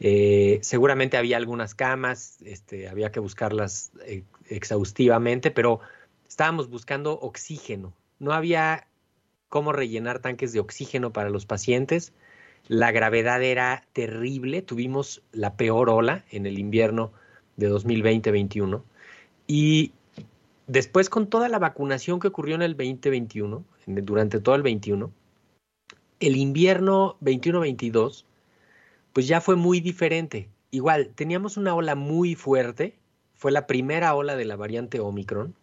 Eh, seguramente había algunas camas, este, había que buscarlas eh, exhaustivamente, pero estábamos buscando oxígeno. No había cómo rellenar tanques de oxígeno para los pacientes. La gravedad era terrible. Tuvimos la peor ola en el invierno de 2020-21. Y después con toda la vacunación que ocurrió en el 2021, durante todo el 21, el invierno 21-22 pues ya fue muy diferente. Igual, teníamos una ola muy fuerte, fue la primera ola de la variante Omicron,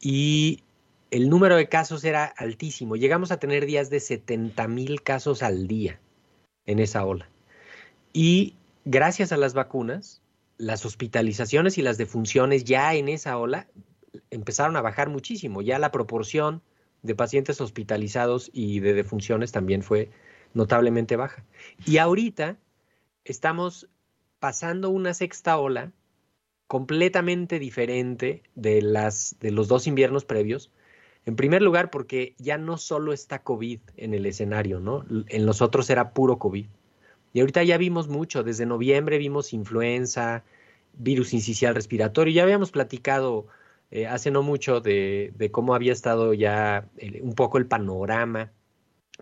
y el número de casos era altísimo. Llegamos a tener días de 70 mil casos al día en esa ola. Y gracias a las vacunas, las hospitalizaciones y las defunciones ya en esa ola empezaron a bajar muchísimo. Ya la proporción de pacientes hospitalizados y de defunciones también fue notablemente baja. Y ahorita estamos pasando una sexta ola completamente diferente de, las, de los dos inviernos previos. En primer lugar, porque ya no solo está COVID en el escenario, ¿no? En los otros era puro COVID. Y ahorita ya vimos mucho, desde noviembre vimos influenza, virus incisional respiratorio, ya habíamos platicado eh, hace no mucho de, cómo había estado ya un poco el panorama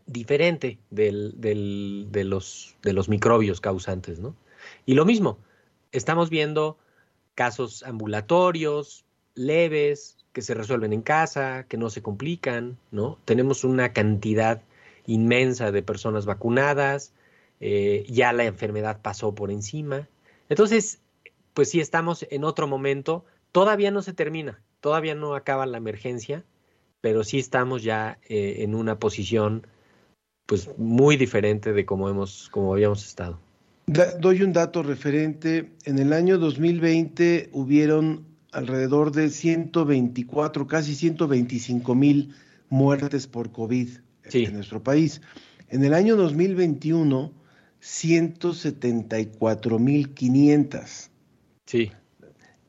diferente del, de, los, de los microbios causantes, ¿no? Y lo mismo, estamos viendo casos ambulatorios, leves, que se resuelven en casa, que no se complican, ¿no? Tenemos una cantidad inmensa de personas vacunadas, eh, ya la enfermedad pasó por encima. Entonces, pues sí estamos en otro momento, todavía no se termina, todavía no acaba la emergencia, pero sí estamos ya eh, en una posición pues muy diferente de como hemos, como habíamos estado. doy un dato referente. En el año 2020 hubieron alrededor de 124, casi 125 mil muertes por COVID en nuestro país. En el año 2021, 174 mil 500. Sí.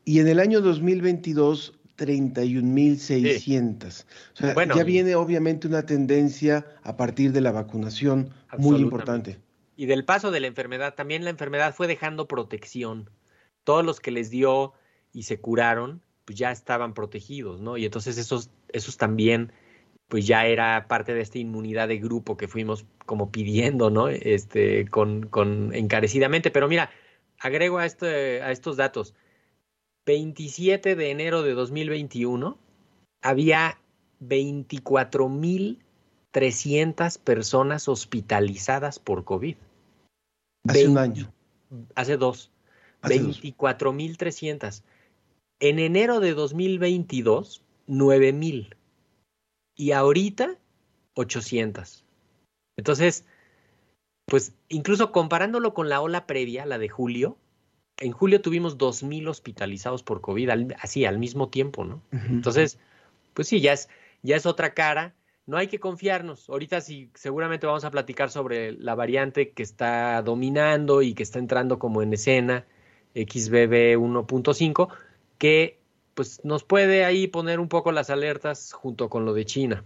Y en el año 2022, 31.600. O sea, ya viene obviamente una tendencia a partir de la vacunación muy importante. Y del paso de la enfermedad, también la enfermedad fue dejando protección. Todos los que les dio y se curaron, pues ya estaban protegidos, ¿no? Y entonces esos, esos también, pues ya era parte de esta inmunidad de grupo que fuimos como pidiendo, ¿no? Este, con, con encarecidamente. Pero mira, agrego a, este, a estos datos 27 de enero de 2021 había 24.300 personas hospitalizadas por COVID. Hace un año. Hace dos. 24.300. En enero de 2022, 9.000. Y ahorita, 800. Entonces, pues incluso comparándolo con la ola previa, la de julio, en julio tuvimos 2.000 hospitalizados por COVID, así al mismo tiempo, ¿no? Entonces, pues sí, ya es, ya es otra cara. No hay que confiarnos. Ahorita sí, seguramente vamos a platicar sobre la variante que está dominando y que está entrando como en escena, XBB 1.5, que pues nos puede ahí poner un poco las alertas junto con lo de China.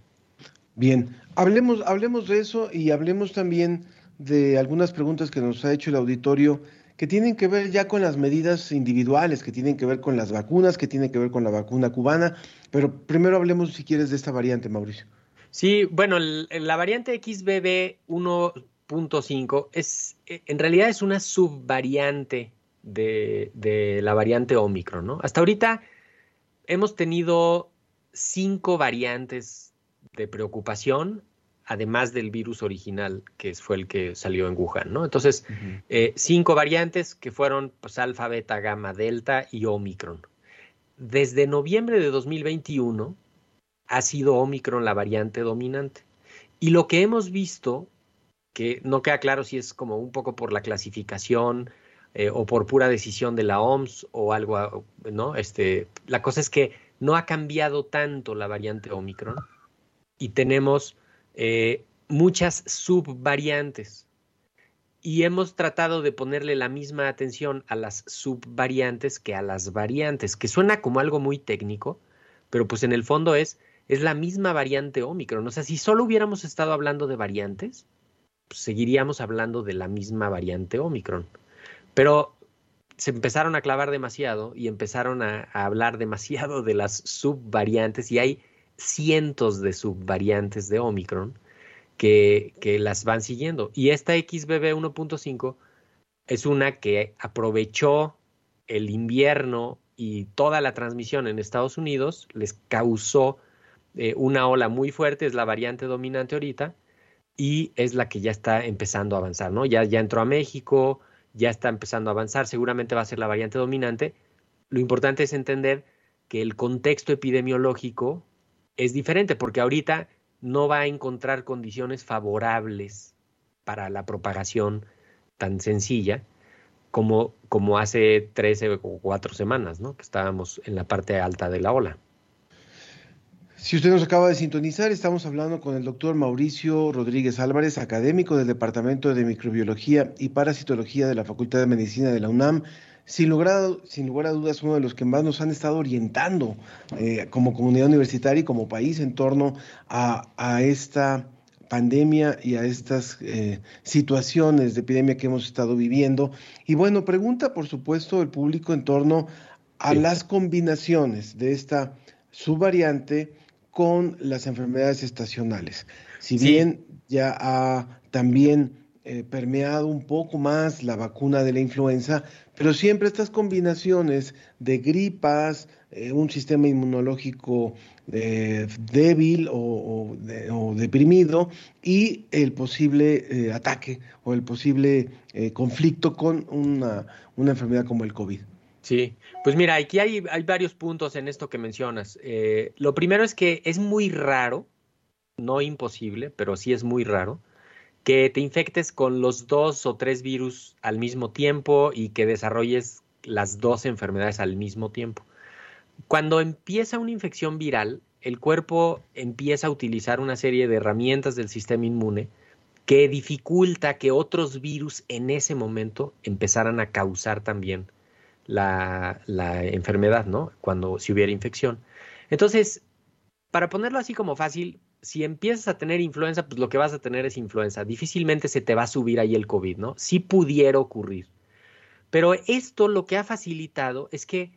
Bien, hablemos, hablemos de eso y hablemos también de algunas preguntas que nos ha hecho el auditorio que tienen que ver ya con las medidas individuales, que tienen que ver con las vacunas, que tienen que ver con la vacuna cubana, pero primero hablemos, si quieres, de esta variante, Mauricio. Sí, bueno, la variante XBB 1.5 es, eh, en realidad es una subvariante de, la variante Omicron, ¿no? Hasta ahorita hemos tenido cinco variantes de preocupación además del virus original, que fue el que salió en Wuhan, ¿no? Entonces, eh, cinco variantes que fueron pues, alfa, beta, gamma, delta y omicron. Desde noviembre de 2021 ha sido omicron la variante dominante. Y lo que hemos visto, que no queda claro si es como un poco por la clasificación eh, o por pura decisión de la OMS o algo, ¿no? Este, la cosa es que no ha cambiado tanto la variante omicron y tenemos eh, muchas subvariantes y hemos tratado de ponerle la misma atención a las subvariantes que a las variantes, que suena como algo muy técnico, pero pues en el fondo es, es la misma variante Omicron. O sea, si solo hubiéramos estado hablando de variantes, pues seguiríamos hablando de la misma variante Omicron. Pero se empezaron a clavar demasiado y empezaron a hablar demasiado de las subvariantes y hay cientos de subvariantes de Omicron que, que las van siguiendo. Y esta XBB 1.5 es una que aprovechó el invierno y toda la transmisión en Estados Unidos, les causó eh, una ola muy fuerte, es la variante dominante ahorita, y es la que ya está empezando a avanzar, ¿no? Ya, ya entró a México, ya está empezando a avanzar, seguramente va a ser la variante dominante. Lo importante es entender que el contexto epidemiológico es diferente porque ahorita no va a encontrar condiciones favorables para la propagación tan sencilla como, como hace 13 o 4 semanas, ¿no? que estábamos en la parte alta de la ola. Si usted nos acaba de sintonizar, estamos hablando con el doctor Mauricio Rodríguez Álvarez, académico del Departamento de Microbiología y Parasitología de la Facultad de Medicina de la UNAM sin lugar, sin lugar a dudas, uno de los que más nos han estado orientando eh, como comunidad universitaria y como país en torno a, esta pandemia y a estas eh, situaciones de epidemia que hemos estado viviendo. Y bueno, pregunta por supuesto el público en torno a las combinaciones de esta subvariante con las enfermedades estacionales. Si bien ya ha también eh, permeado un poco más la vacuna de la influenza, pero siempre estas combinaciones de gripas, eh, un sistema inmunológico eh, débil o, deprimido y el posible ataque o el posible conflicto con una, enfermedad como el COVID. Sí, pues mira, aquí hay varios puntos en esto que mencionas. lo primero es que es muy raro, no imposible, pero sí es muy raro, que te infectes con los dos o tres virus al mismo tiempo y que desarrolles las dos enfermedades al mismo tiempo. Cuando empieza una infección viral, el cuerpo empieza a utilizar una serie de herramientas del sistema inmune que dificulta que otros virus en ese momento empezaran a causar también la, la enfermedad, ¿no? Cuando si hubiera infección. Entonces, para ponerlo así como fácil, si empiezas a tener influenza, pues lo que vas a tener es influenza. Difícilmente se te va a subir ahí el COVID, ¿no? Sí pudiera ocurrir. Pero esto lo que ha facilitado es que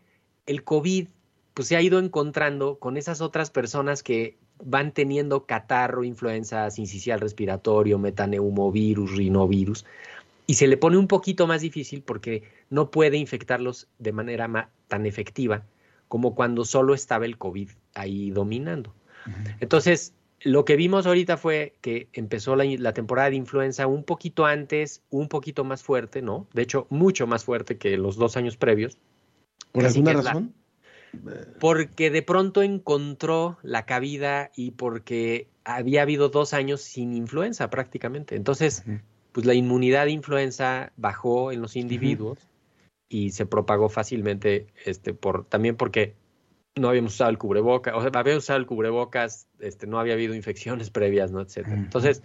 el COVID pues se ha ido encontrando con esas otras personas que van teniendo catarro, influenza, sincicial respiratorio, metaneumovirus, rinovirus, y se le pone un poquito más difícil porque no puede infectarlos de manera tan efectiva como cuando solo estaba el COVID ahí dominando. Entonces, lo que vimos ahorita fue que empezó la, temporada de influenza un poquito antes, un poquito más fuerte, ¿no? De hecho, mucho más fuerte que los dos años previos. ¿Por alguna razón? porque de pronto encontró la cabida y porque había habido dos años sin influenza prácticamente. Entonces, pues la inmunidad de influenza bajó en los individuos y se propagó fácilmente, este, por, también porque no habíamos usado el cubrebocas, o sea, habíamos usado el cubrebocas, este, no había habido infecciones previas, ¿no? Etcétera. Entonces,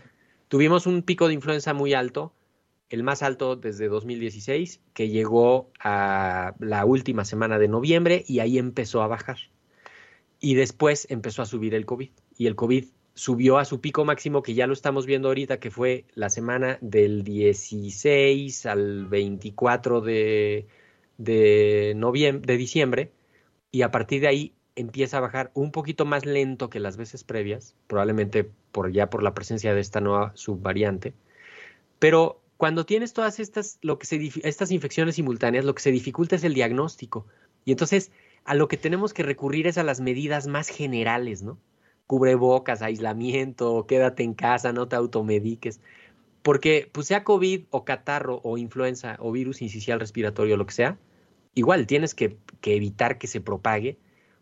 tuvimos un pico de influenza muy alto, el más alto desde 2016, que llegó a la última semana de noviembre y ahí empezó a bajar. Y después empezó a subir el COVID. Y el COVID subió a su pico máximo, que ya lo estamos viendo ahorita, que fue la semana del 16 al 24 de, de, noviembre, de diciembre, y a partir de ahí empieza a bajar un poquito más lento que las veces previas, probablemente por ya por la presencia de esta nueva subvariante. Pero cuando tienes todas estas, lo que se, estas infecciones simultáneas, lo que se dificulta es el diagnóstico. Y entonces a lo que tenemos que recurrir es a las medidas más generales, ¿no? Cubrebocas, aislamiento, quédate en casa, no te automediques. Porque, pues sea COVID o catarro o influenza o virus incisional respiratorio, lo que sea, igual tienes que, que, evitar que se propague,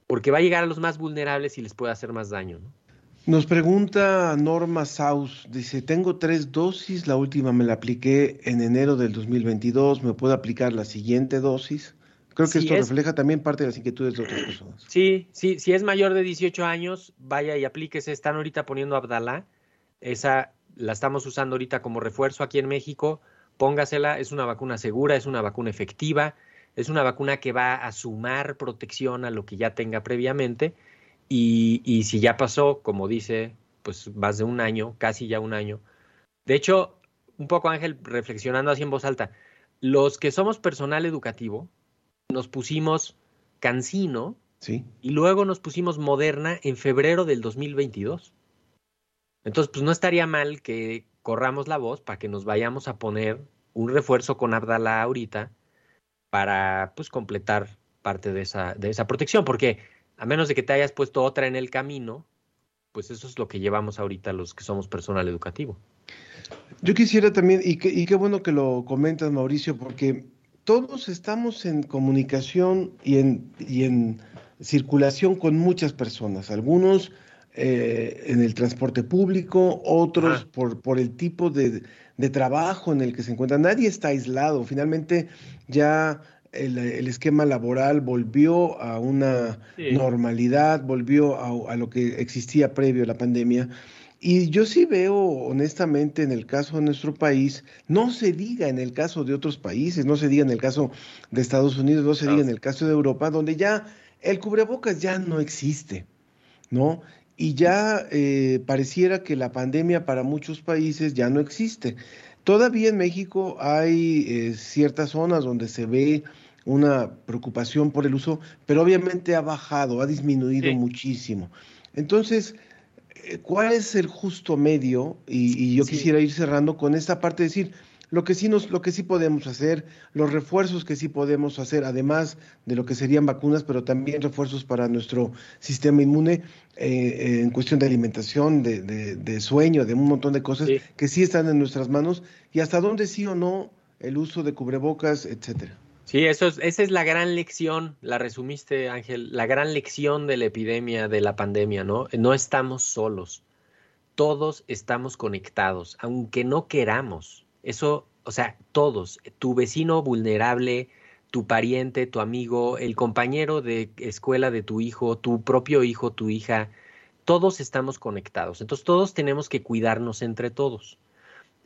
porque va a llegar a los más vulnerables y les puede hacer más daño, ¿no? Nos pregunta Norma Saus, dice, tengo tres dosis, la última me la apliqué en enero del 2022, ¿me puedo aplicar la siguiente dosis? Creo que esto refleja también parte de las inquietudes de otras personas. Sí, sí, si es mayor de 18 años, vaya y aplíquese. Están ahorita poniendo Abdalá. Esa la estamos usando ahorita como refuerzo aquí en México. Póngasela, es una vacuna segura, es una vacuna efectiva, es una vacuna que va a sumar protección a lo que ya tenga previamente. Y, y si ya pasó, como dice, pues más de un año, casi ya un año. De hecho, un poco Ángel, reflexionando así en voz alta, los que somos personal educativo, nos pusimos Cancino sí. y luego nos pusimos Moderna en febrero del 2022. Entonces, pues no estaría mal que corramos la voz para que nos vayamos a poner un refuerzo con Abdala ahorita para pues completar parte de esa, de esa protección, porque a menos de que te hayas puesto otra en el camino, pues eso es lo que llevamos ahorita los que somos personal educativo. Yo quisiera también, y, que, y qué bueno que lo comentas, Mauricio, porque todos estamos en comunicación y en, y en circulación con muchas personas, algunos eh, en el transporte público, otros por, por el tipo de, de, trabajo en el que se encuentran. Nadie está aislado, finalmente ya el, el esquema laboral volvió a una sí. normalidad, volvió a, a lo que existía previo a la pandemia. Y yo sí veo, honestamente, en el caso de nuestro país, no se diga en el caso de otros países, no se diga en el caso de Estados Unidos, no se no. diga en el caso de Europa, donde ya el cubrebocas ya no existe, ¿no? Y ya eh, pareciera que la pandemia para muchos países ya no existe. Todavía en México hay eh, ciertas zonas donde se ve una preocupación por el uso, pero obviamente ha bajado, ha disminuido sí. muchísimo. Entonces, ¿cuál es el justo medio? Y, y yo sí. quisiera ir cerrando con esta parte de decir lo que sí nos, lo que sí podemos hacer, los refuerzos que sí podemos hacer, además de lo que serían vacunas, pero también refuerzos para nuestro sistema inmune eh, en cuestión de alimentación, de, de, de, sueño, de un montón de cosas sí. que sí están en nuestras manos y hasta dónde sí o no el uso de cubrebocas, etcétera. Sí, eso es, esa es la gran lección, la resumiste Ángel, la gran lección de la epidemia, de la pandemia, ¿no? No estamos solos, todos estamos conectados, aunque no queramos. Eso, o sea, todos, tu vecino vulnerable, tu pariente, tu amigo, el compañero de escuela de tu hijo, tu propio hijo, tu hija, todos estamos conectados. Entonces todos tenemos que cuidarnos entre todos.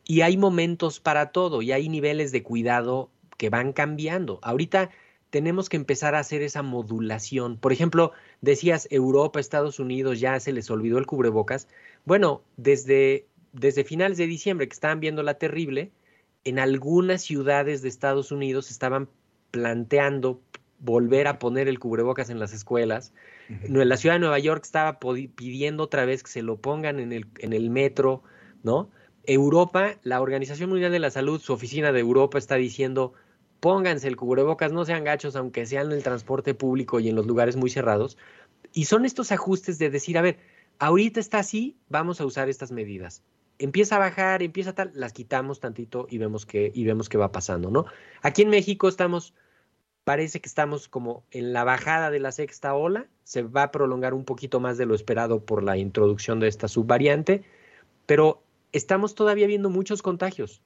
Y hay momentos para todo y hay niveles de cuidado que van cambiando. Ahorita tenemos que empezar a hacer esa modulación. Por ejemplo, decías Europa, Estados Unidos, ya se les olvidó el cubrebocas. Bueno, desde, desde finales de diciembre que estaban viendo la terrible, en algunas ciudades de Estados Unidos estaban planteando volver a poner el cubrebocas en las escuelas. La ciudad de Nueva York estaba pidiendo otra vez que se lo pongan en el, en el metro, ¿no? Europa, la Organización Mundial de la Salud, su oficina de Europa está diciendo, pónganse el cubrebocas, no sean gachos, aunque sean en el transporte público y en los lugares muy cerrados. Y son estos ajustes de decir, a ver, ahorita está así, vamos a usar estas medidas. Empieza a bajar, empieza tal, las quitamos tantito y vemos que, y vemos qué va pasando, ¿no? Aquí en México estamos, parece que estamos como en la bajada de la sexta ola, se va a prolongar un poquito más de lo esperado por la introducción de esta subvariante, pero estamos todavía viendo muchos contagios.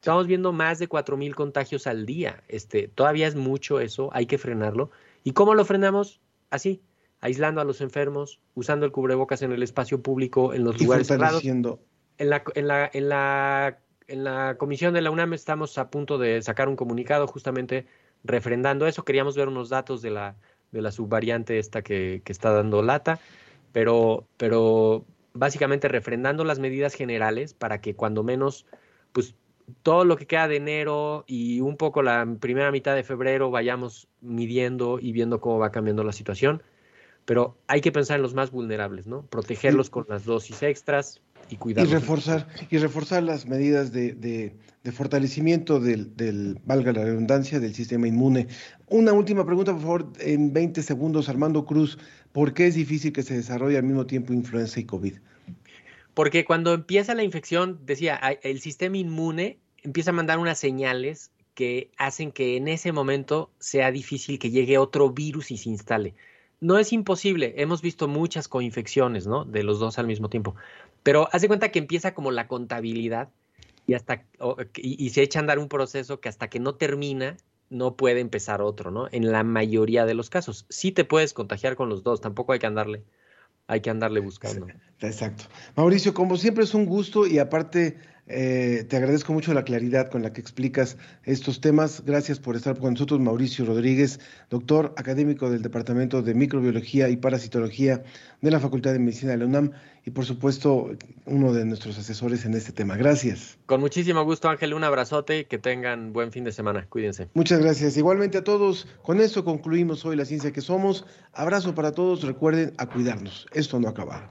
Estamos viendo más de 4.000 contagios al día. Este, todavía es mucho eso, hay que frenarlo. ¿Y cómo lo frenamos? Así, aislando a los enfermos, usando el cubrebocas en el espacio público, en los lugares cerrados. En la, en, la, en, la, en la comisión de la UNAM estamos a punto de sacar un comunicado justamente refrendando eso. Queríamos ver unos datos de la, de la subvariante esta que, que está dando lata, pero, pero básicamente refrendando las medidas generales para que cuando menos, pues todo lo que queda de enero y un poco la primera mitad de febrero vayamos midiendo y viendo cómo va cambiando la situación. Pero hay que pensar en los más vulnerables, ¿no? Protegerlos con las dosis extras y. Y reforzar, y reforzar las medidas de, de, fortalecimiento del, del, valga la redundancia, del sistema inmune. Una última pregunta, por favor, en 20 segundos, Armando Cruz. ¿Por qué es difícil que se desarrolle al mismo tiempo influenza y COVID? Porque cuando empieza la infección, decía, el sistema inmune empieza a mandar unas señales que hacen que en ese momento sea difícil que llegue otro virus y se instale. No es imposible, hemos visto muchas coinfecciones, ¿no? De los dos al mismo tiempo. Pero haz de cuenta que empieza como la contabilidad y hasta y, se echa a andar un proceso que hasta que no termina no puede empezar otro, ¿no? En la mayoría de los casos. Sí te puedes contagiar con los dos, tampoco hay que andarle hay que andarle buscando. Exacto. Mauricio, como siempre es un gusto y aparte eh, te agradezco mucho la claridad con la que explicas estos temas. Gracias por estar con nosotros, Mauricio Rodríguez, doctor académico del Departamento de Microbiología y Parasitología de la Facultad de Medicina de la UNAM y, por supuesto, uno de nuestros asesores en este tema. Gracias. Con muchísimo gusto, Ángel. Un abrazote y que tengan buen fin de semana. Cuídense. Muchas gracias. Igualmente a todos. Con esto concluimos hoy la ciencia que somos. Abrazo para todos. Recuerden a cuidarnos. Esto no acaba.